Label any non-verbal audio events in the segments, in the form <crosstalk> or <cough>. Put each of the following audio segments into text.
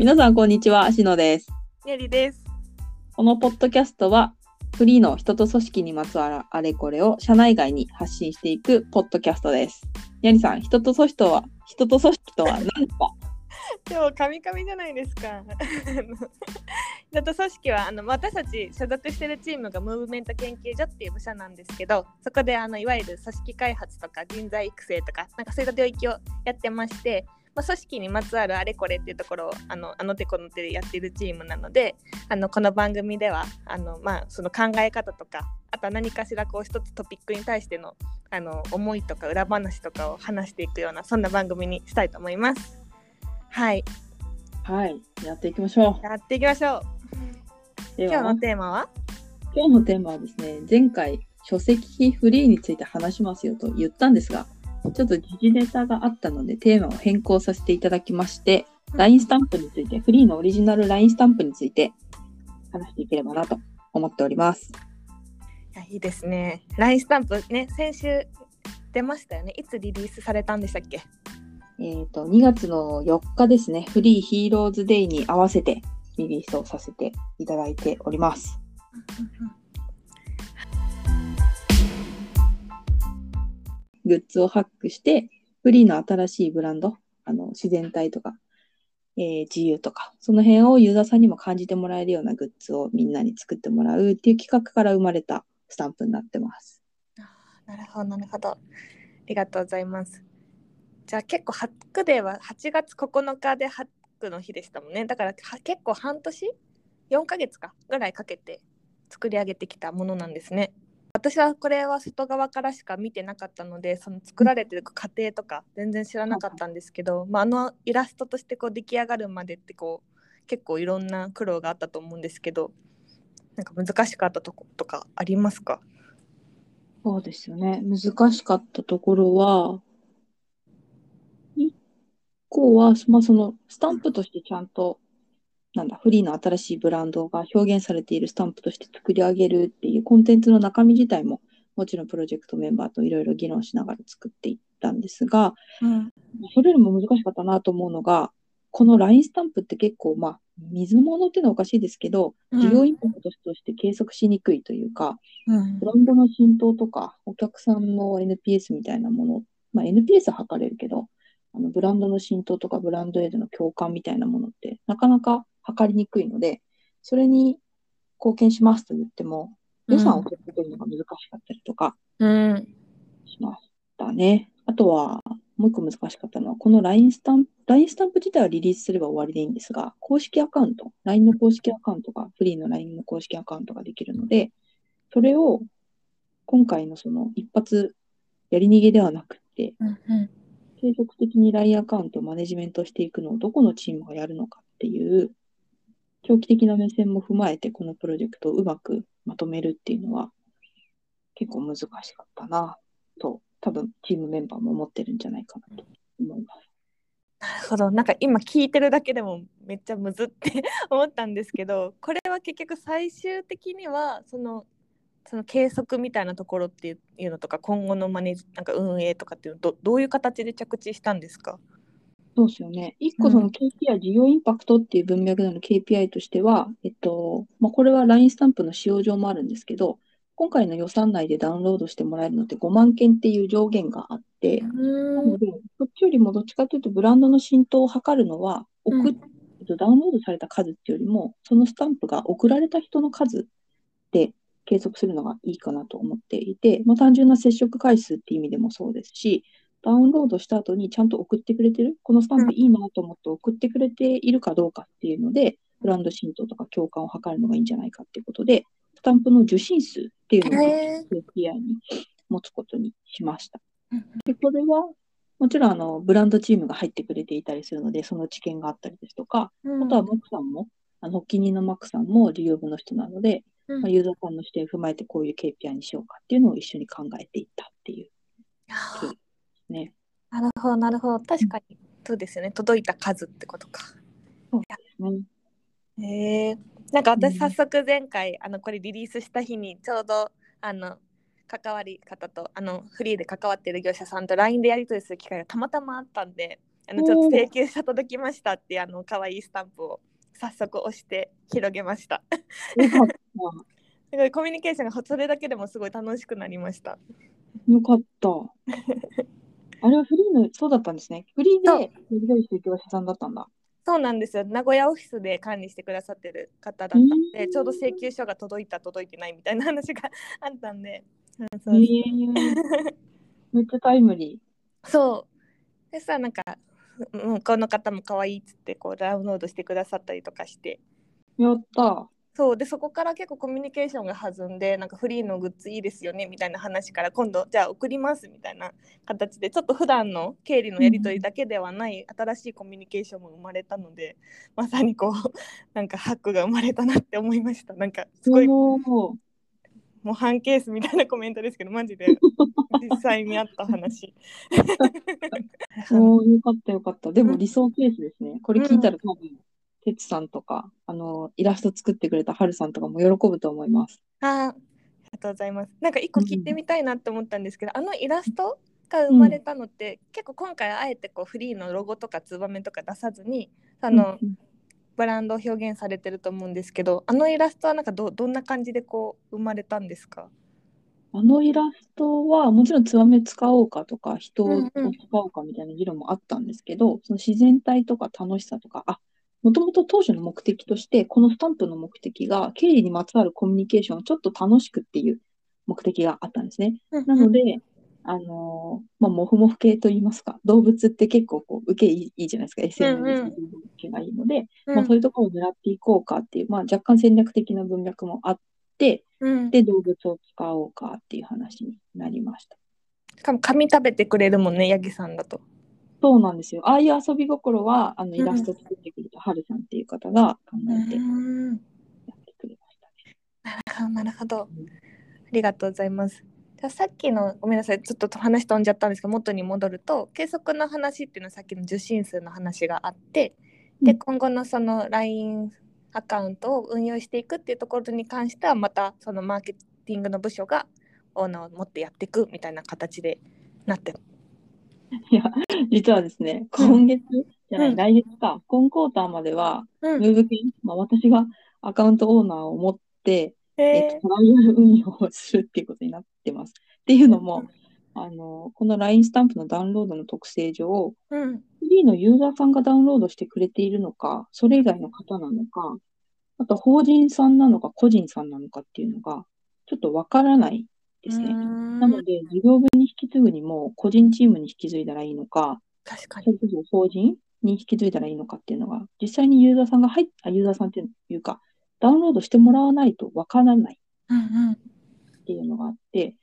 皆さんこんにちは、しのです。ゆりです。このポッドキャストは、フリーの人と組織にまつわるあれこれを社内外に発信していくポッドキャストです。やりさん、人と組織とは、人と組織とは何ですか？<laughs> でもカミカミじゃないですか。<laughs> だと組織はあの私たち所属してるチームがムーブメント研究所っていう部署なんですけど、そこであのいわゆる組織開発とか人材育成とかなんかそういった領域をやってまして。まあ、組織にまつわるあれこれっていうところをあのあの手この手でやってるチームなのであのこの番組ではあの、まあ、その考え方とかあとは何かしらこう一つトピックに対してのあの思いとか裏話とかを話していくようなそんな番組にしたいと思います。はい、はい、やっていきましょやっていきましょう。今日の、テーマは？今日のテーマはですね、前回、書籍費フリーについて話しますよと言ったんですが、ちょっと時事ネタがあったので、テーマを変更させていただきまして、LINE スタンプについて、フリーのオリジナル LINE スタンプについて話していければなと思っております。いやいいですね。LINE スタンプね、先週出ましたよね。いつリリースされたんでしたっけ？えっ、と、2月の4日ですね、フリーヒーローズデイに合わせてリリースをさせていただいております。グッズをハックして、フリーの新しいブランド、あの自然体とか、えー自由とか、その辺をユーザーさんにも感じてもらえるようなグッズをみんなに作ってもらうっていう企画から生まれたスタンプになってます。あなるほど、なるほど。ありがとうございます。じゃあ結構ハックデーは8月9日でハックの日でしたもんね。だから結構半年 ?4 ヶ月か？ぐらいかけて作り上げてきたものなんですね。私はこれは外側からしか見てなかったのでその作られてる過程とか全然知らなかったんですけど、まあ、あのイラストとしてこう出来上がるまでってこう結構いろんな苦労があったと思うんですけどなんか難しかったとことかありますか？そうですよね。難しかったところは、一個は、まあ、そのスタンプとしてちゃんと、なんだ、フリーの新しいブランドが表現されているスタンプとして作り上げるっていうコンテンツの中身自体も、もちろんプロジェクトメンバーといろいろ議論しながら作っていったんですが、うん。それよりも難しかったなと思うのが、この LINE スタンプって結構、まあ、水物っていうのはおかしいですけど、うん。事業インパクトとして計測しにくいというか、うん。ブランドの浸透とか、お客さんの NPS みたいなもの、まあ、NPS は測れるけど、あのブランドの浸透とかブランドへの共感みたいなものってなかなか測りにくいので、それに貢献しますと言っても、予算を取ってくるのが難しかったりとかうん。しましたね。あとは、もう一個難しかったのは、この LINE スタンプ、LINE スタンプ自体はリリースすれば終わりでいいんですが、公式アカウント、LINE の公式アカウントが、フリーの LINE の公式アカウントができるので、それを今回のその一発やり逃げではなくって、うんうん。継続的に LINE アカウントをマネジメントしていくのをどこのチームがやるのかっていう、長期的な目線も踏まえて、このプロジェクトをうまくまとめるっていうのは、結構難しかったなと、多分チームメンバーも思ってるんじゃないかなと思います。なるほどなんか今聞いてるだけでもめっちゃむずって思ったんですけどこれは結局最終的にはそのその計測みたいなところっていうのとか今後のマネなんか運営とかっていうのどどういう形で着地したんですか？そうですよね。一個その KPI、事業インパクトっていう文脈での KPI としては、えっと、まあ、これは LINE スタンプの使用上もあるんですけど、今回の予算内でダウンロードしてもらえるのって5万件っていう上限があって、なので、そっちよりもどっちかというとブランドの浸透を図るのは、送っうんとダウンロードされた数っていうよりも、そのスタンプが送られた人の数で計測するのがいいかなと思っていて、まあ、単純な接触回数っていう意味でもそうですし、ダウンロードした後にちゃんと送ってくれてる、このスタンプいいなと思って送ってくれているかどうかっていうので、ブランド浸透とか共感を図るのがいいんじゃないかっていうことで、スタンプの受信数っていうのをへ KPI に持つことにしました。で、これは、もちろんあのブランドチームが入ってくれていたりするので、その知見があったりですとか、あとはマクさんも、あの、発起人のマックさんも事業部の人なので、うん。まあ、ユーザーさんの視点を踏まえてこういう KPI にしようかっていうのを一緒に考えていったっていうね。なるほどなるほど確かにそうですよね届いた数ってことかそうですね。へえなんかうん私早速前回、あのこれリリースした日にちょうどあの関わり方とあのフリーで関わってる業者さんと LINE でやり取りする機会がたまたまあったんであのちょっと請求書届きましたってあの可愛いスタンプを早速押して広げました。<laughs> すごいコミュニケーションがそれだけでもすごい楽しくなりました。よかった。あれはフリーの、そうだったんですね。フリーで、やりたい請求はさんだったんだ。そうなんですよ。名古屋オフィスで管理してくださってる方だったので、うんちょうど請求書が届いた届いてないみたいな話が <laughs> あったんで、うんえそうー、めっちゃタイムリそう。でさ、なんか、うん、この方も可愛いっつってこうダウンロードしてくださったりとかして、ー。やった。そうでそこから結構コミュニケーションが弾んでなんかフリーのグッズいいですよねみたいな話から今度じゃあ送りますみたいな形でちょっと普段の経理のやり取りだけではない新しいコミュニケーションも生まれたのでまさにこう <laughs> なんかハックが生まれたなって思いましたなんかすごい模範ケースみたいなコメントですけどマジで <laughs> 実際にあった話 <laughs> おーよかったよかった。でうんも理想ケースですね。これ聞いたら多分、てつさんとか、あの、イラスト作ってくれたはるさんとかも喜ぶと思います。あーありがとうございます。なんか一個聞いてみたいなって思ったんですけど、あのイラストが生まれたのって、結構今回あえてこうフリーのロゴとかツバメとか出さずにあの、うん。ブランドを表現されてると思うんですけどあのイラストはなんかどどんな感じでこう生まれたんですか？あのイラストは、もちろんツバメ使おうかとか、人をうんうん。使おうかみたいな議論もあったんですけど、その自然体とか楽しさとか、あ、もともと当初の目的として、このスタンプの目的が、経理にまつわるコミュニケーションをちょっと楽しくっていう目的があったんですね。なので、あのーまあ、モフモフ系と言いますか、動物って結構こう受けいいいいじゃないですか、SNS うん受けがいいので、うんまあ、そういうところを狙っていこうかっていう、まあ、若干戦略的な文脈もあって、うん、で、動物を使おうかっていう話になりました。しかも紙食べてくれるもんねヤギさんだと。そうなんですよ。ああいう遊び心は、あの、んイラスト作ってくれたはるさんっていう方が考えてやうんってくれましたね。なるほど。ありがとうございます。じゃあさっきのごめんなさいちょっと話飛んじゃったんですけど元に戻ると計測の話っていうのはさっきの受信数の話があってでうん今後のその LINE アカウントを運用していくっていうところに関してはまたそのマーケティングの部署がオーナーを持ってやっていくみたいな形でなってる。いや、実はですね、今月じゃない、うん。来月か、今クォーターまでは、うん。ムーブ券、まあ、私がアカウントオーナーを持って、ええっと、トライアル運用をするっていうことになってます。っていうのも、あの、この LINE スタンプのダウンロードの特性上、うん。フリーのユーザーさんがダウンロードしてくれているのか、それ以外の方なのか、あと法人さんなのか個人さんなのかっていうのが、ちょっとわからないですね。なので、事業部に引き継ぐにも、個人チームに引き継いだらいいのか、確かに。法人に引き継いだらいいのかっていうのが、実際にユーザーさんが入っあ、ユーザーさんっていうか、ダウンロードしてもらわないとわからないうんうんっていうのがあって、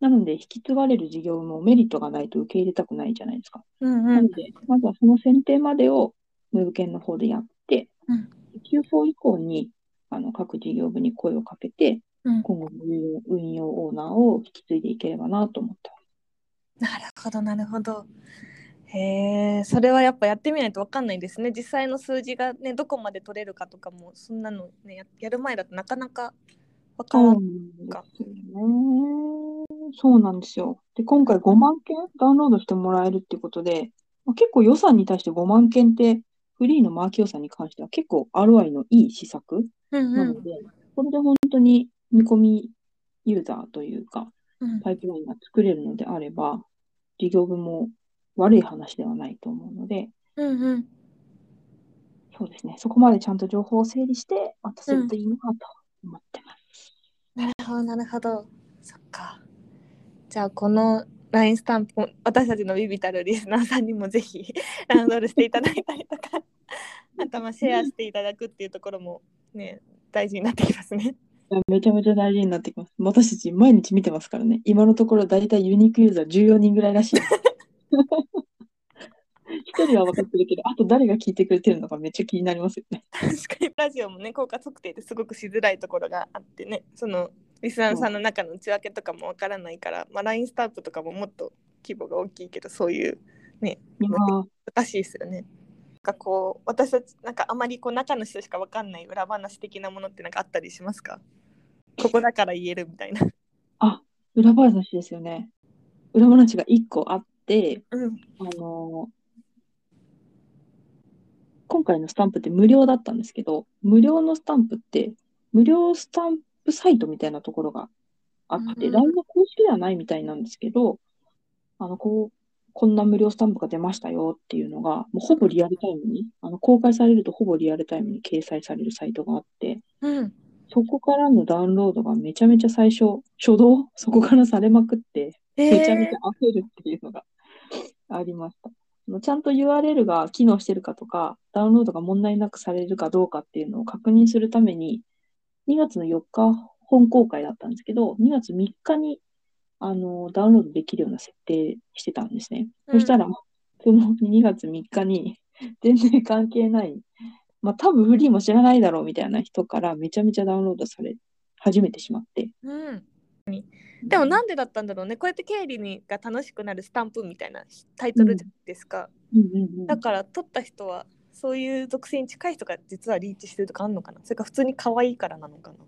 なので、引き継がれる事業もメリットがないと受け入れたくないじゃないですか。うんうなんので、まずはその選定までをムーブ券の方でやって、うん9以降にあの各事業部に声をかけて、うん今後の運用オーナーを引き継いでいければなと思ってます。なるほどなるほど。へえそれはやっぱやってみないと分かんないですね実際の数字がねどこまで取れるかとかもそんなのねややる前だとなかなか分からんなんですよね。そうなんですよ。で、今回5万件ダウンロードしてもらえるっていうことで、まあ、結構予算に対して5万件って、フリーのマーケ予算に関しては結構 ROI のいい施策うんうなので、これで本当に見込みユーザーというか、ん。パイプラインが作れるのであれば、事業部も悪い話ではないと思うので、うんうん。そうですね、そこまでちゃんと情報を整理して渡せるといいのかと思ってます。なるほどなるほど。そっか。じゃあこの LINE スタンプも私たちのビビたるリスナーさんにもぜひ <laughs> ダウンロードしていただいたりとかあとまあシェアしていただくっていうところもね大事になってきますね。めちゃめちゃ大事になってきます。私たち毎日見てますからね。今のところだいたいユニークユーザー14人ぐらいらしい。<laughs> 一人は分かってるけど、あと誰が聞いてくれてるのかめっちゃ気になりますよね。確かにラジオもね効果測定ってすごくしづらいところがあってねそのリスナーさんの中の内訳とかもわからないから、まあ、LINE スタンプとかももっと規模が大きいけどそういうね難しいですよね。かこう私たちなんかあまりこう中の人しかわかんない裏話的なものってなんかあったりしますか？ここだから言えるみたいな。あ、裏話ですよね。裏話が1個あって、うんあのー今回のスタンプって無料だったんですけど、無料のスタンプって、無料スタンプサイトみたいなところがあって、うん LINE の公式ではないみたいなんですけど、あの、こう、こんな無料スタンプが出ましたよっていうのが、もうほぼリアルタイムに、あの、公開されるとほぼリアルタイムに掲載されるサイトがあって、うん。そこからのダウンロードがめちゃめちゃ最初、初動 <laughs> そこからされまくって、えめちゃめちゃ焦るっていうのが <laughs> ありました。ちゃんと URL が機能してるかとか、ダウンロードが問題なくされるかどうかっていうのを確認するために、2月の4日本公開だったんですけど、2月3日にあのダウンロードできるような設定してたんですね。うんそしたら、その2月3日に <laughs> 全然関係ない、まあ多分フリーも知らないだろうみたいな人からめちゃめちゃダウンロードされ始めてしまって。うん。でもなんでだったんだろうね。こうやって経理にが楽しくなるスタンプみたいなタイトルじゃないですか。だから撮った人はそういう属性に近い人が実はリーチしてるとかあんのかな？それか普通に可愛いからなのかな？わ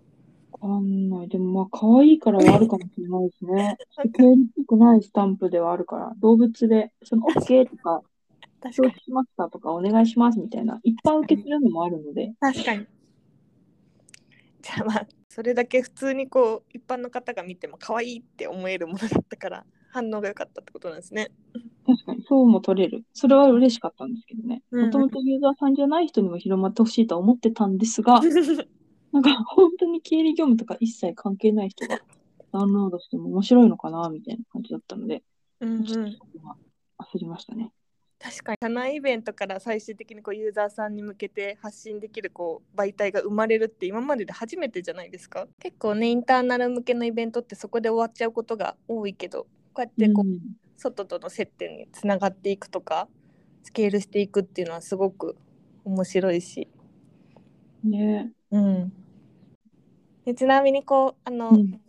かんない。でもまあ、可愛いからはあるかもしれないですね。<laughs> 経理っぽくないスタンプではあるから、動物で、その OK とか、確かしましたとか、お願いしますみたいな、一般受けするのもあるので、確かにじゃあまあそれだけ普通にこう一般の方が見ても可愛いって思えるものだったから反応が良かったってことなんですね確かにそうも取れる。それは嬉しかったんですけどね。もともとユーザーさんじゃない人にも広まってほしいとは思ってたんですが、<laughs> なんか本当に経理業務とか一切関係ない人がダウンロードしても面白いのかなみたいな感じだったので、うんちょっと焦りましたね。確かに。社内イベントから最終的にこうユーザーさんに向けて発信できるこう媒体が生まれるって今までで初めてじゃないですか？結構ねインターナル向けのイベントってそこで終わっちゃうことが多いけどこうやってこう、うん。外との接点につながっていくとかスケールしていくっていうのはすごく面白いし、ねうん、でちなみにこうあの、うん。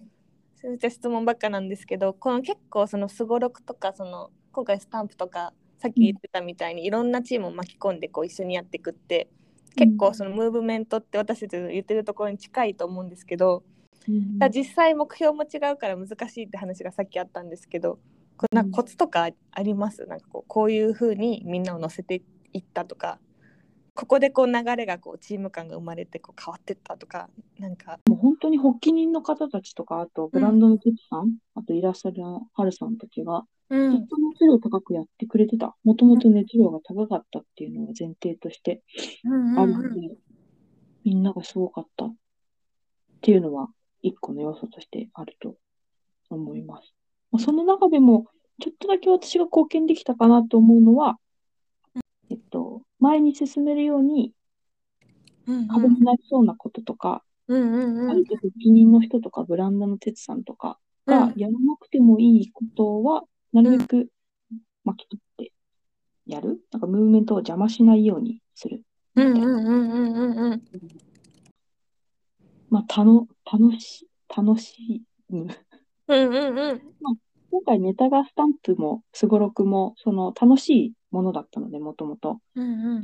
めっちゃ質問ばっかなんですけどこの結構そのすごろくとかその今回スタンプとかさっき言ってたみたいにいろんなチームを巻き込んでこう一緒にやっていくって結構そのムーブメントって私たちの言ってるところに近いと思うんですけどうんだ実際目標も違うから難しいって話がさっきあったんですけどこれなんかコツとかあります？なんかこうこういう風にみんなを乗せていったとかここでこう流れがこうチーム感が生まれてこう変わってったとかなんかもう本当に発起人の方たちとか、あとブランドのテツさん、あとイラストのハルさんたちが、うずっと熱量高くやってくれてた。もともと熱量が高かったっていうのが前提としてうんあるので、みんながすごかったっていうのは一個の要素としてあると思います。まあ、その中でも、ちょっとだけ私が貢献できたかなと思うのは、えっと、前に進めるように壁になりそうなこととか、うんうんうんあえて発起人の人とか、ブランドの哲さんとかがやらなくてもいいことは、なるべく巻き取ってやる。なんかムーブメントを邪魔しないようにする。うんうんうんうんうんうんまあ、たの楽し、楽しむ。うんうんうん今回ネタがスタンプもすごろくもその楽しいものだったので、もともと。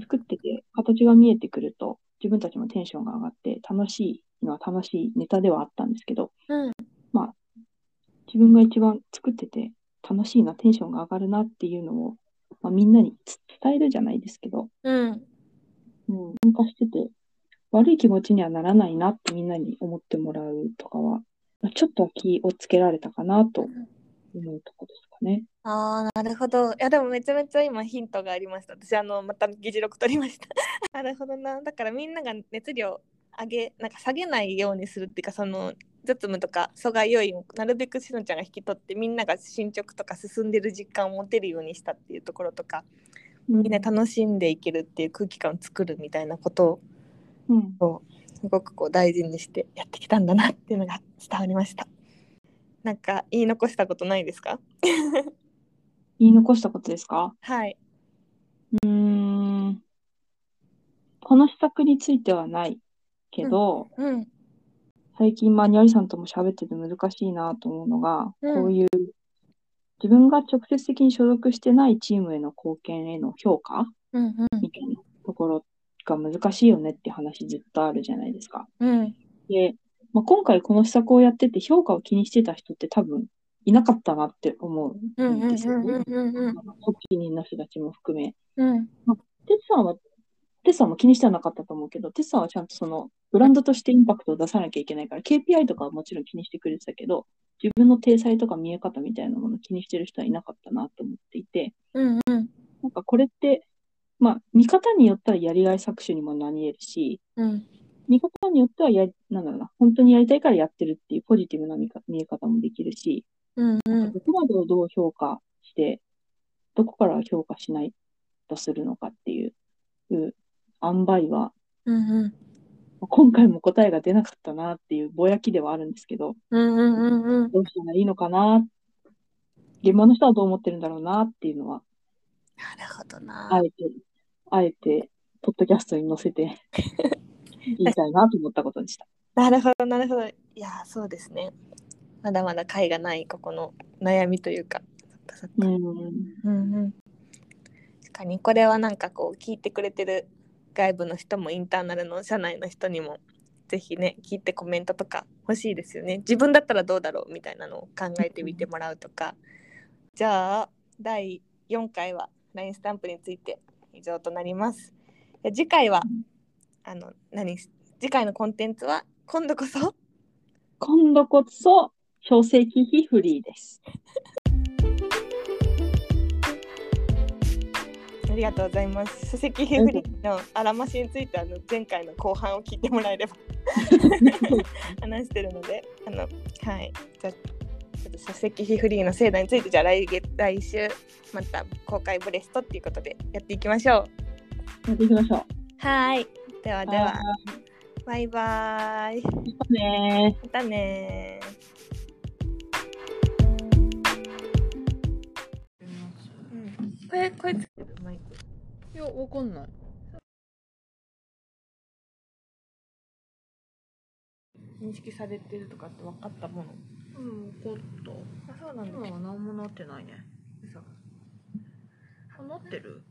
作ってて形が見えてくると自分たちもテンションが上がって楽しいのは楽しいネタではあったんですけど、うん。まあ自分が一番作ってて楽しいな、テンションが上がるなっていうのを、まあ、みんなに伝えるじゃないですけど、うん。うん、参加してて悪い気持ちにはならないなってみんなに思ってもらうとかは、まあちょっとは気をつけられたかなと思うとこですかね。ああなるほど。いやでもめちゃめちゃ今ヒントがありました。私あのまた議事録取りました。<laughs> なるほどな。だからみんなが熱量上げなんか下げないようにするっていうかその雑務とか阻害要因をなるべくしのちゃんが引き取ってみんなが進捗とか進んでる実感を持てるようにしたっていうところとかみんな楽しんでいけるっていう空気感を作るみたいなことうん、をすごくこう大事にしてやってきたんだなっていうのが伝わりましたなんか言い残したことないですか？言い残したことですか？はい。うーん。この施策についてはないけど、うん。最近、まあ、にゃりさんとも喋ってて難しいなと思うのが、うんこういう自分が直接的に所属してないチームへの貢献への評価うんうんみたいなところが難しいよねって話ずっとあるじゃないですか。うんで、まあ、今回この施策をやってて評価を気にしてた人って多分いなかったなって思ううんですよね。発起人の人たちも含め。うん。てつさんはテッサも気にしてはなかったと思うけど、テッサはちゃんとそのブランドとしてインパクトを出さなきゃいけないから、KPI とかはもちろん気にしてくれてたけど、自分の体裁とか見え方みたいなものを気にしてる人はいなかったなと思っていて、うんうん。なんかこれって、まあ、見方によったらやりがい搾取にもなり得るし、うん見方によってはや、なんだろうな、本当にやりたいからやってるっていうポジティブな見か見え方もできるし、うんうん。どこまでをどう評価して、どこから評価しないとするのかっていう、いう塩梅は、うんうん。今回も答えが出なかったなっていうぼやきではあるんですけど、うんうんうんうん。どうしたらいいのかな、現場の人はどう思ってるんだろうなっていうのは、なるほどな。あえて、あえて、ポッドキャストに載せて <laughs> 言いたいなと思ったことでした。なるほどなるほど。いやーそうですね。まだまだ解がないここの悩みというか。うん。うんうん。確かにこれはなんかこう聞いてくれてる外部の人もインターナルの社内の人にもぜひね聞いてコメントとか欲しいですよね。自分だったらどうだろうみたいなのを考えてみてもらうとか。じゃあ第4回は LINE スタンプについて以上となります。で次回はあの何？次回のコンテンツは今度こそ今度こそ、小正規費フリーです。<laughs> ありがとうございます書籍フリーのあらましについてあの前回の後半を聞いてもらえれば <laughs> 話してるので、あの、はい。じゃあちょっと書籍費フリーの制度について、じゃあ来月、来週、また公開ブレストっていうことでやっていきましょう。やっていきましょう。はい。ではでは、はバイバイ。い。またねまたねうん、これ、これつけるマイク。いや、わかんない。認識されてるとかって分かったもの。うん、わかった。あ、そうなんだ。今は何もなってないね。嘘あ、なってる？